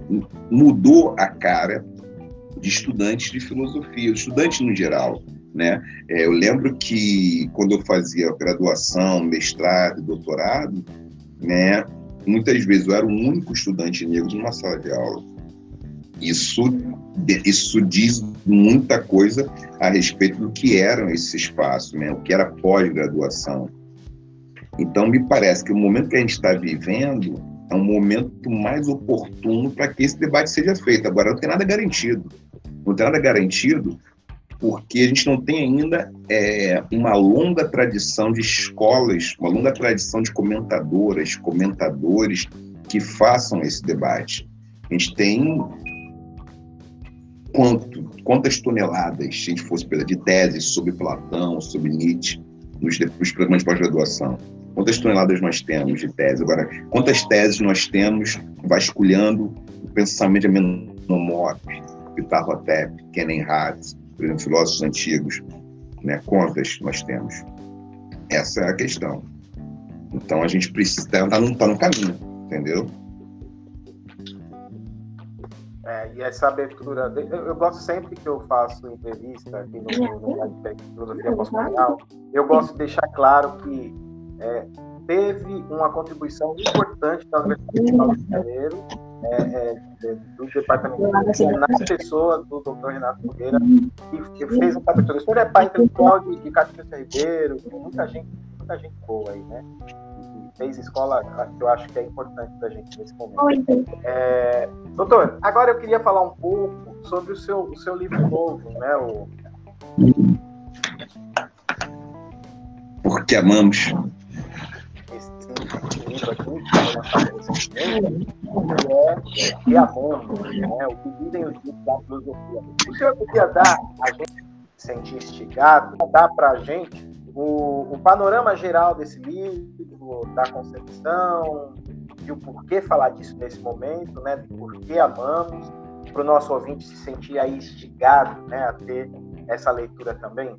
mudou a cara de estudantes de filosofia, estudantes no geral. Né? É, eu lembro que quando eu fazia graduação, mestrado, doutorado, né, muitas vezes eu era o único estudante negro numa sala de aula. Isso, isso diz muita coisa a respeito do que eram esses espaços, né? o que era pós-graduação. Então, me parece que o momento que a gente está vivendo é um momento mais oportuno para que esse debate seja feito. Agora, não tem nada garantido. Não tem nada garantido porque a gente não tem ainda é, uma longa tradição de escolas, uma longa tradição de comentadoras, comentadores que façam esse debate. A gente tem quanto, quantas toneladas, se a gente fosse pegar de teses sobre Platão, sobre Nietzsche, nos, nos programas de pós-graduação. Quantas toneladas nós temos de tese? Agora, quantas teses nós temos vasculhando o pensamento de Amenhotep, Ptahotep, Kenenhat, por exemplo, filósofos antigos, né? Quantas nós temos? Essa é a questão. Então a gente precisa estar tá no, tá no caminho, entendeu? É, e essa abertura, eu, eu, gosto sempre que eu faço entrevista aqui no, no, Filosofia Pós-Colonial, eu gosto de deixar claro que é, teve uma contribuição importante da Universidade de Rio de Janeiro, é, é, do departamento de nas pessoas do Dr. Renato Nogueira, que, que fez essa abertura. Isso é pai intelectual de, de Catinho Ribeiro, tem muita gente, muita gente boa aí, né? Fez escola que eu acho que é importante para a gente nesse momento. É, doutor, agora eu queria falar um pouco sobre o seu, o seu livro novo, né? O... Porque amamos livro aqui, que é Reamando, né, o que dizem os livros da filosofia. O senhor podia dar a gente, sentir instigado, dar para a gente o, o, panorama geral desse livro, da concepção, de o porquê falar disso nesse momento, né, de por que amamos, para o nosso ouvinte se sentir aí instigado né, a ter essa leitura também?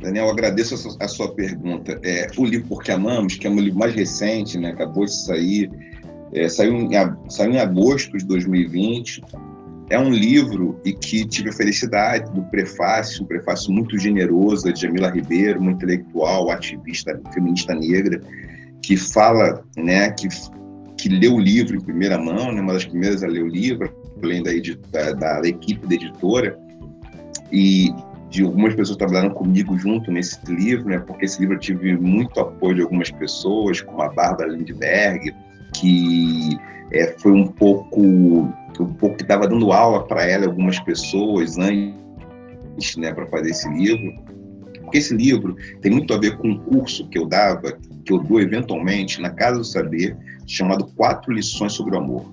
Daniel, agradeço a sua, a sua pergunta. É, o livro Porque Amamos, que é um livro mais recente, né, acabou de sair, é, saiu, em, saiu em agosto de 2020. É um livro e que tive a felicidade do prefácio, um prefácio muito generoso de Jamila Ribeiro, uma intelectual, ativista feminista negra, que fala, né, que, que leu o livro em primeira mão, né, uma das primeiras a ler o livro, além da, da, da equipe da editora, e de algumas pessoas trabalhando comigo junto nesse livro, né? Porque esse livro eu tive muito apoio de algumas pessoas, como a Bárbara Lindbergh, que é, foi um pouco um pouco que estava dando aula para ela algumas pessoas antes, né, para fazer esse livro. Porque esse livro tem muito a ver com um curso que eu dava, que eu dou eventualmente na Casa do Saber, chamado Quatro Lições sobre o Amor.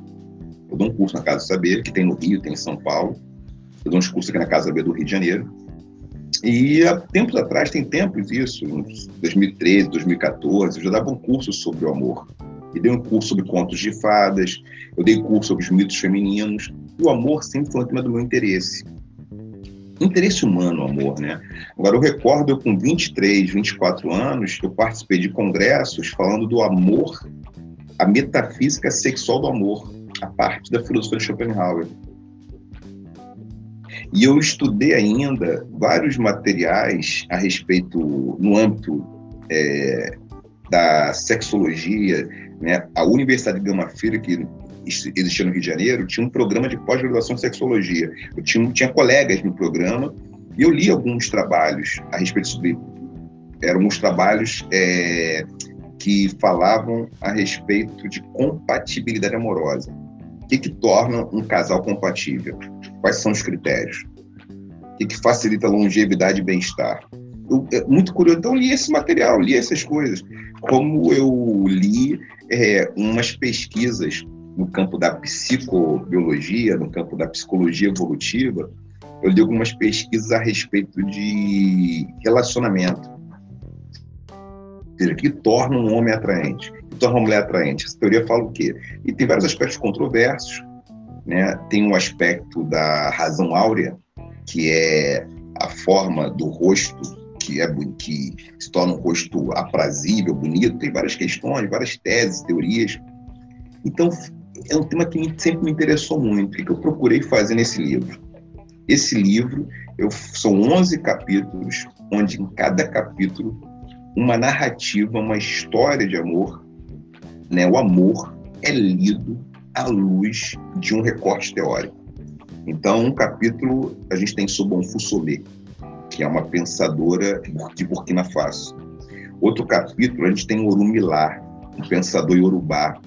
Eu dou um curso na Casa Saber, que tem no Rio, tem em São Paulo. Eu dou uns cursos aqui na Casa Saber do Rio de Janeiro. E há tempos atrás, tem tempos isso, em 2013, 2014, eu já dava um curso sobre o amor. E dei um curso sobre contos de fadas, eu dei curso sobre os mitos femininos. E o amor sempre foi um tema do meu interesse. Interesse humano, amor, né? Agora, eu recordo, eu com 23, 24 anos, eu participei de congressos falando do amor, a metafísica sexual do amor, a parte da filosofia de Schopenhauer. E eu estudei ainda vários materiais a respeito, no âmbito é, da sexologia. Né? A Universidade de Gama Filho, que existia no Rio de Janeiro, tinha um programa de pós-graduação em sexologia. Eu tinha, tinha colegas no programa e eu li alguns trabalhos a respeito sobre. Eram alguns trabalhos é, que falavam a respeito de compatibilidade amorosa. O que, que torna um casal compatível? Quais são os critérios? O que, que facilita a longevidade e bem-estar? É muito curioso. Então, eu li esse material, li essas coisas. Como eu li é, umas pesquisas no campo da psicobiologia, no campo da psicologia evolutiva, eu li algumas pesquisas a respeito de relacionamento. Seja, que torna um homem atraente, que torna uma mulher atraente. Essa teoria fala o quê? E tem vários aspectos controversos, né? Tem um aspecto da razão áurea, que é a forma do rosto que é que se torna um rosto aprazível, bonito. Tem várias questões, várias teses, teorias. Então é um tema que sempre me interessou muito. O que eu procurei fazer nesse livro? Esse livro eu, são 11 capítulos, onde em cada capítulo uma narrativa, uma história de amor, né? O amor é lido à luz de um recorte teórico. Então, um capítulo a gente tem Sobon Fussolé, que é uma pensadora de Burkina Faso. Outro capítulo a gente tem Orumilá, um pensador iorubá,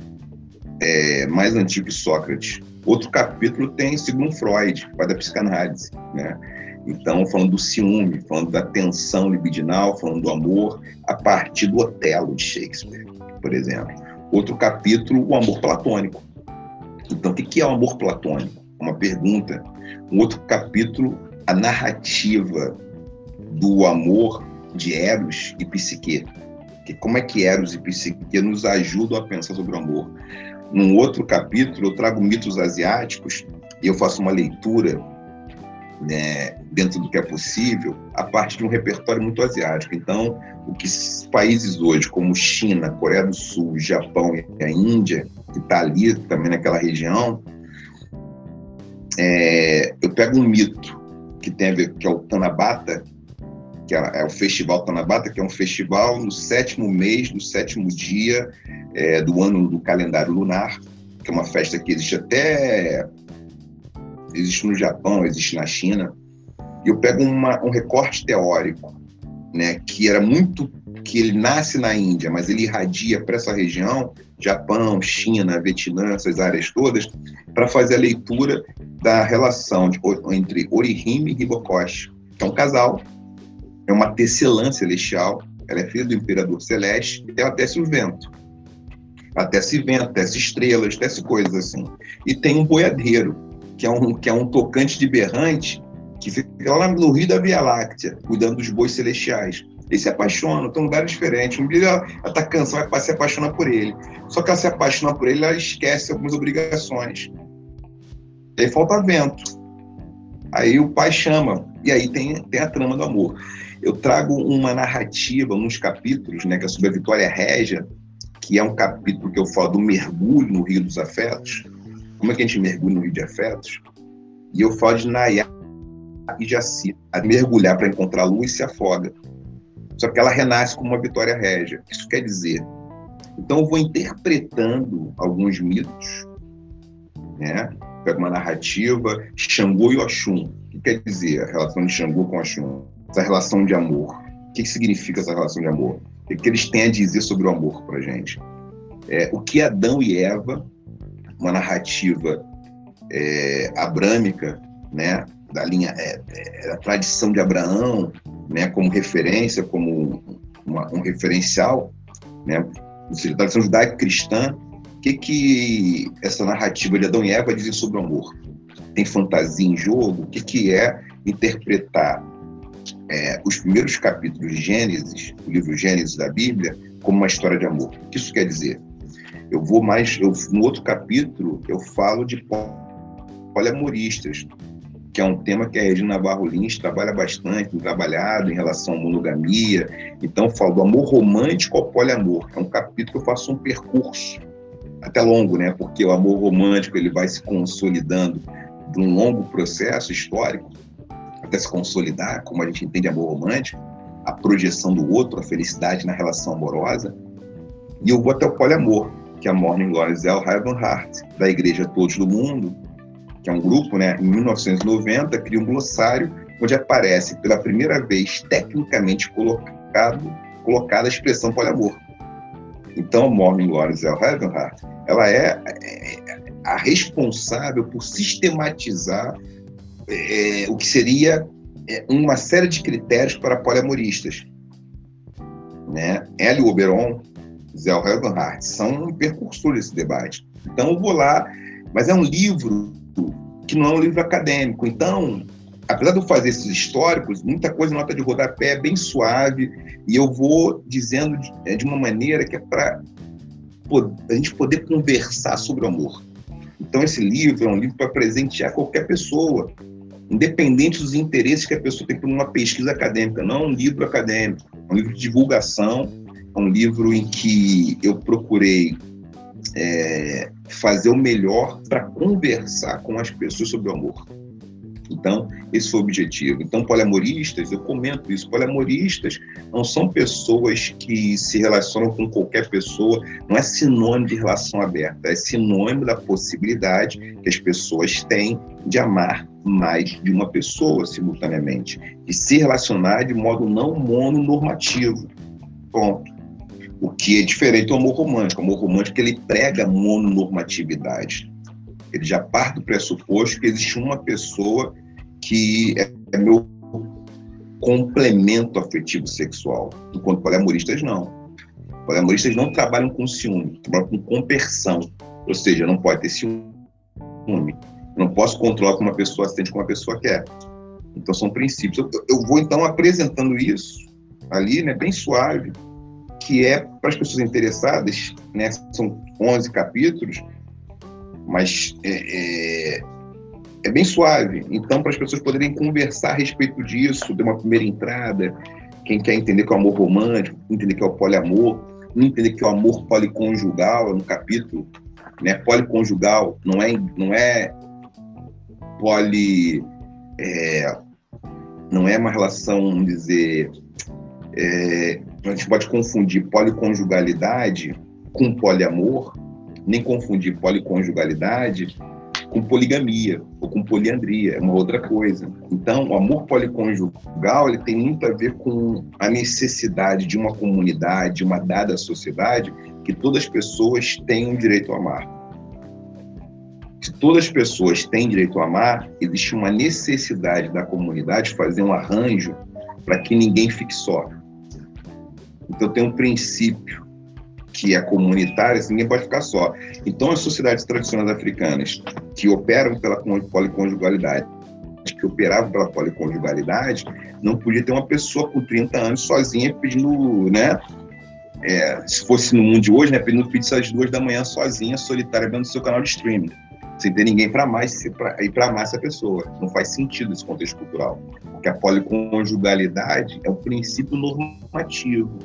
é, mais antigo que Sócrates. Outro capítulo tem Sigmund Freud, pai da psicanálise, né? Então, falando do ciúme, falando da tensão libidinal, falando do amor, a partir do Otelo de Shakespeare, por exemplo. Outro capítulo, o amor platônico. Então, o que é o amor platônico? Uma pergunta. Um outro capítulo, a narrativa do amor de Eros e Psique. Que como é que Eros e Psique nos ajudam a pensar sobre o amor? Num outro capítulo, eu trago mitos asiáticos e eu faço uma leitura né, dentro do que é possível a partir de um repertório muito asiático. Então, o que países hoje, como China, Coreia do Sul, Japão e a Índia, que está ali também naquela região, é, eu pego um mito que tem a ver que é o Tanabata, que é, é o Festival Tanabata, que é um festival no sétimo mês, no sétimo dia é, do ano do calendário lunar, que é uma festa que existe até existe no Japão, existe na China. E eu pego uma, um recorte teórico, né, que era muito que ele nasce na Índia, mas ele irradia para essa região, Japão, China, Vietnã, essas áreas todas, para fazer a leitura da relação de, entre Orihime e Hibokoshi, que é um casal, é uma tecelã celestial, ela é filha do imperador celeste, e ela tece o vento. Ela tece vento, tece estrelas, tece coisas assim. E tem um boiadeiro, que é um, que é um tocante de berrante, que fica lá no Rio da Via Láctea, cuidando dos bois celestiais. Eles se apaixonam, estão em lugares diferentes. Um dia ela está cansada, vai se apaixonar por ele. Só que ela se apaixona por ele, ela esquece algumas obrigações. E aí falta vento. Aí o pai chama, e aí tem, tem a trama do amor. Eu trago uma narrativa, uns capítulos, né, que é sobre a Vitória Régia, que é um capítulo que eu falo do mergulho no Rio dos Afetos. Como é que a gente mergulha no Rio de Afetos? E eu falo de Nayá e Jaci, a mergulhar para encontrar a luz se afoga. Só que ela renasce como uma Vitória Régia. Isso quer dizer. Então eu vou interpretando alguns mitos, né? Pega uma narrativa, Xangô e Oxum. O que quer dizer a relação de Xangô com Oxum? Essa relação de amor. O que significa essa relação de amor? O que eles têm a dizer sobre o amor para gente? É, o que Adão e Eva, uma narrativa é, abrâmica, né, da linha é, é, tradição de Abraão, né, como referência, como uma, um referencial, né, ou seja, tradição judaico-cristã, que, que essa narrativa de Adão e Eva dizem sobre o amor? Tem fantasia em jogo? O que, que é interpretar é, os primeiros capítulos de Gênesis, o livro Gênesis da Bíblia, como uma história de amor? O que isso quer dizer? Eu vou mais, eu, no outro capítulo, eu falo de poliamoristas, que é um tema que a Regina Navarro Lins trabalha bastante, trabalhado em relação à monogamia. Então, eu falo do amor romântico ao poliamor. É um capítulo que eu faço um percurso, até longo, né? Porque o amor romântico ele vai se consolidando de um longo processo histórico até se consolidar, como a gente entende amor romântico, a projeção do outro, a felicidade na relação amorosa. E eu vou até o poliamor, que é a Morning Glory Zell Heart, da Igreja Todos do Mundo, que é um grupo, né, em 1990, cria um glossário onde aparece pela primeira vez tecnicamente colocado, colocada a expressão poliamor. Então, a Morning Glory Zell Heart, ela é, é a responsável por sistematizar é, o que seria é, uma série de critérios para poliamoristas. Né? Hélio Oberon, Zell Helgenhardt são percursores desse debate. Então eu vou lá, mas é um livro que não é um livro acadêmico. Então, apesar de eu fazer esses históricos, muita coisa nota de rodapé bem suave e eu vou dizendo de, é, de uma maneira que é para a gente poder conversar sobre o amor. Então, esse livro é um livro para presentear qualquer pessoa, independente dos interesses que a pessoa tem por uma pesquisa acadêmica. Não um livro acadêmico, é um livro de divulgação, é um livro em que eu procurei é, fazer o melhor para conversar com as pessoas sobre o amor. Então, esse foi o objetivo. Então, poliamoristas, eu comento isso, poliamoristas não são pessoas que se relacionam com qualquer pessoa, não é sinônimo de relação aberta, é sinônimo da possibilidade que as pessoas têm de amar mais de uma pessoa simultaneamente, de se relacionar de modo não mononormativo. Ponto. O que é diferente do amor romântico. O amor romântico ele prega mononormatividade. Ele já parte do pressuposto que existe uma pessoa que é meu complemento afetivo sexual, enquanto poliamoristas não. Poliamoristas não trabalham com ciúme, trabalham com compersão, ou seja, não pode ter ciúme. não posso controlar como uma pessoa sente como uma pessoa quer. Então são princípios. Eu, eu vou então apresentando isso ali, né, bem suave, que é para as pessoas interessadas, né, são 11 capítulos, mas é, é, é bem suave. Então, para as pessoas poderem conversar a respeito disso, de uma primeira entrada, quem quer entender que é o amor romântico, entender que é o poliamor, entender que é o amor policonjugal, é no capítulo, né? Policonjugal não é, não é poli. É, não é uma relação, vamos dizer. É, a gente pode confundir policonjugalidade com poliamor, nem confundir policonjugalidade com poligamia ou com poliandria, é uma outra coisa. Então, o amor policonjugal ele tem muito a ver com a necessidade de uma comunidade, de uma dada sociedade, que todas as pessoas têm o direito a amar. Se todas as pessoas têm direito a amar, existe uma necessidade da comunidade fazer um arranjo para que ninguém fique só. Então, tem um princípio que é comunitária, assim, ninguém pode ficar só. Então, as sociedades tradicionais africanas que operam pela policonjugalidade, que operavam pela policonjugalidade, não podia ter uma pessoa com 30 anos sozinha pedindo, né? É, se fosse no mundo de hoje, né, pedindo pizza às duas da manhã sozinha, solitária, vendo seu canal de streaming, sem ter ninguém para mais e para amar essa pessoa. Não faz sentido esse contexto cultural, porque a policonjugalidade é um princípio normativo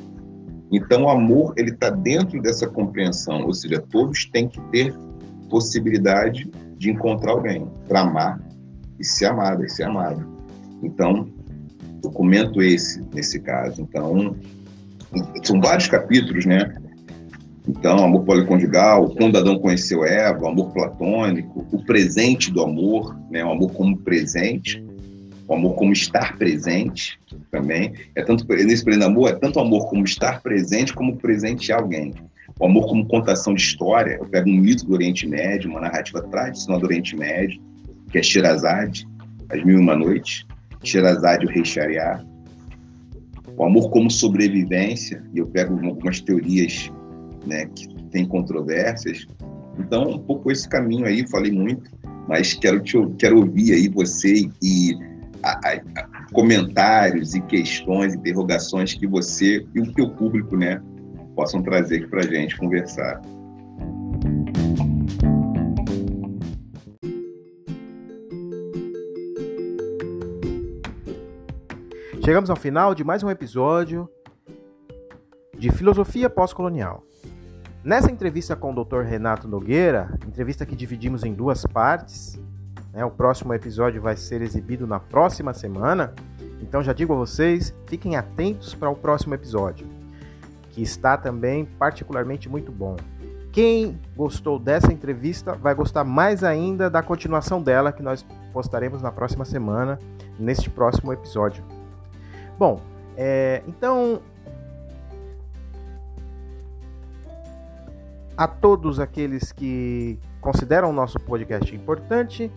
então, o amor ele está dentro dessa compreensão, ou seja, todos têm que ter possibilidade de encontrar alguém para amar e ser amado, e ser amado. Então, eu comento esse nesse caso. Então, são vários capítulos, né? Então, amor policonjugal, quando Adão conheceu Eva, amor platônico, o presente do amor, né? O amor como presente o amor como estar presente também. É tanto nesse pleno amor, é tanto amor como estar presente como presente alguém. O amor como contação de história, eu pego um mito do Oriente Médio, uma narrativa tradicional do Oriente Médio, que é Sherazade, As Mil e Uma Noites, Sherazade, o Rei Shariar. O amor como sobrevivência, e eu pego algumas teorias né, que tem controvérsias. Então, um pouco esse caminho aí, falei muito, mas quero, te, quero ouvir aí você e a, a, a, comentários e questões, interrogações que você e o teu público, né, possam trazer aqui para gente conversar. Chegamos ao final de mais um episódio de Filosofia Pós-Colonial. Nessa entrevista com o Dr. Renato Nogueira, entrevista que dividimos em duas partes, né, o próximo episódio vai ser exibido na próxima semana, então já digo a vocês, fiquem atentos para o próximo episódio, que está também particularmente muito bom. Quem gostou dessa entrevista vai gostar mais ainda da continuação dela, que nós postaremos na próxima semana, neste próximo episódio. Bom, é, então. A todos aqueles que consideram o nosso podcast importante,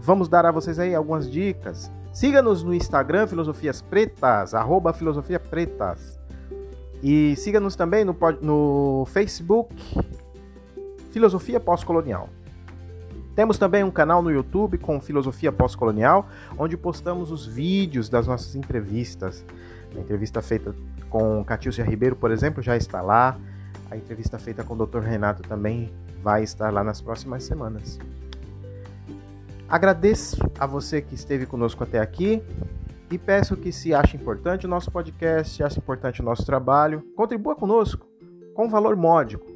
vamos dar a vocês aí algumas dicas. Siga-nos no Instagram, Filosofias Pretas, arroba Filosofia Pretas. E siga-nos também no, no Facebook, Filosofia Pós-Colonial. Temos também um canal no YouTube com Filosofia Pós-Colonial, onde postamos os vídeos das nossas entrevistas. A entrevista feita com Catilcia Ribeiro, por exemplo, já está lá. A entrevista feita com o Dr. Renato também vai estar lá nas próximas semanas. Agradeço a você que esteve conosco até aqui e peço que se ache importante o nosso podcast, se ache importante o nosso trabalho, contribua conosco com valor módico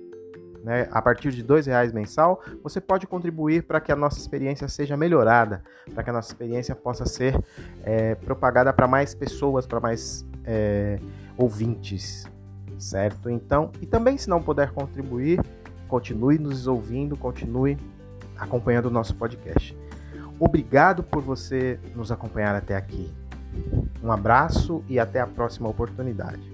né, a partir de R$ reais mensal, você pode contribuir para que a nossa experiência seja melhorada, para que a nossa experiência possa ser é, propagada para mais pessoas, para mais é, ouvintes, certo? Então, e também se não puder contribuir, continue nos ouvindo, continue acompanhando o nosso podcast. Obrigado por você nos acompanhar até aqui. Um abraço e até a próxima oportunidade.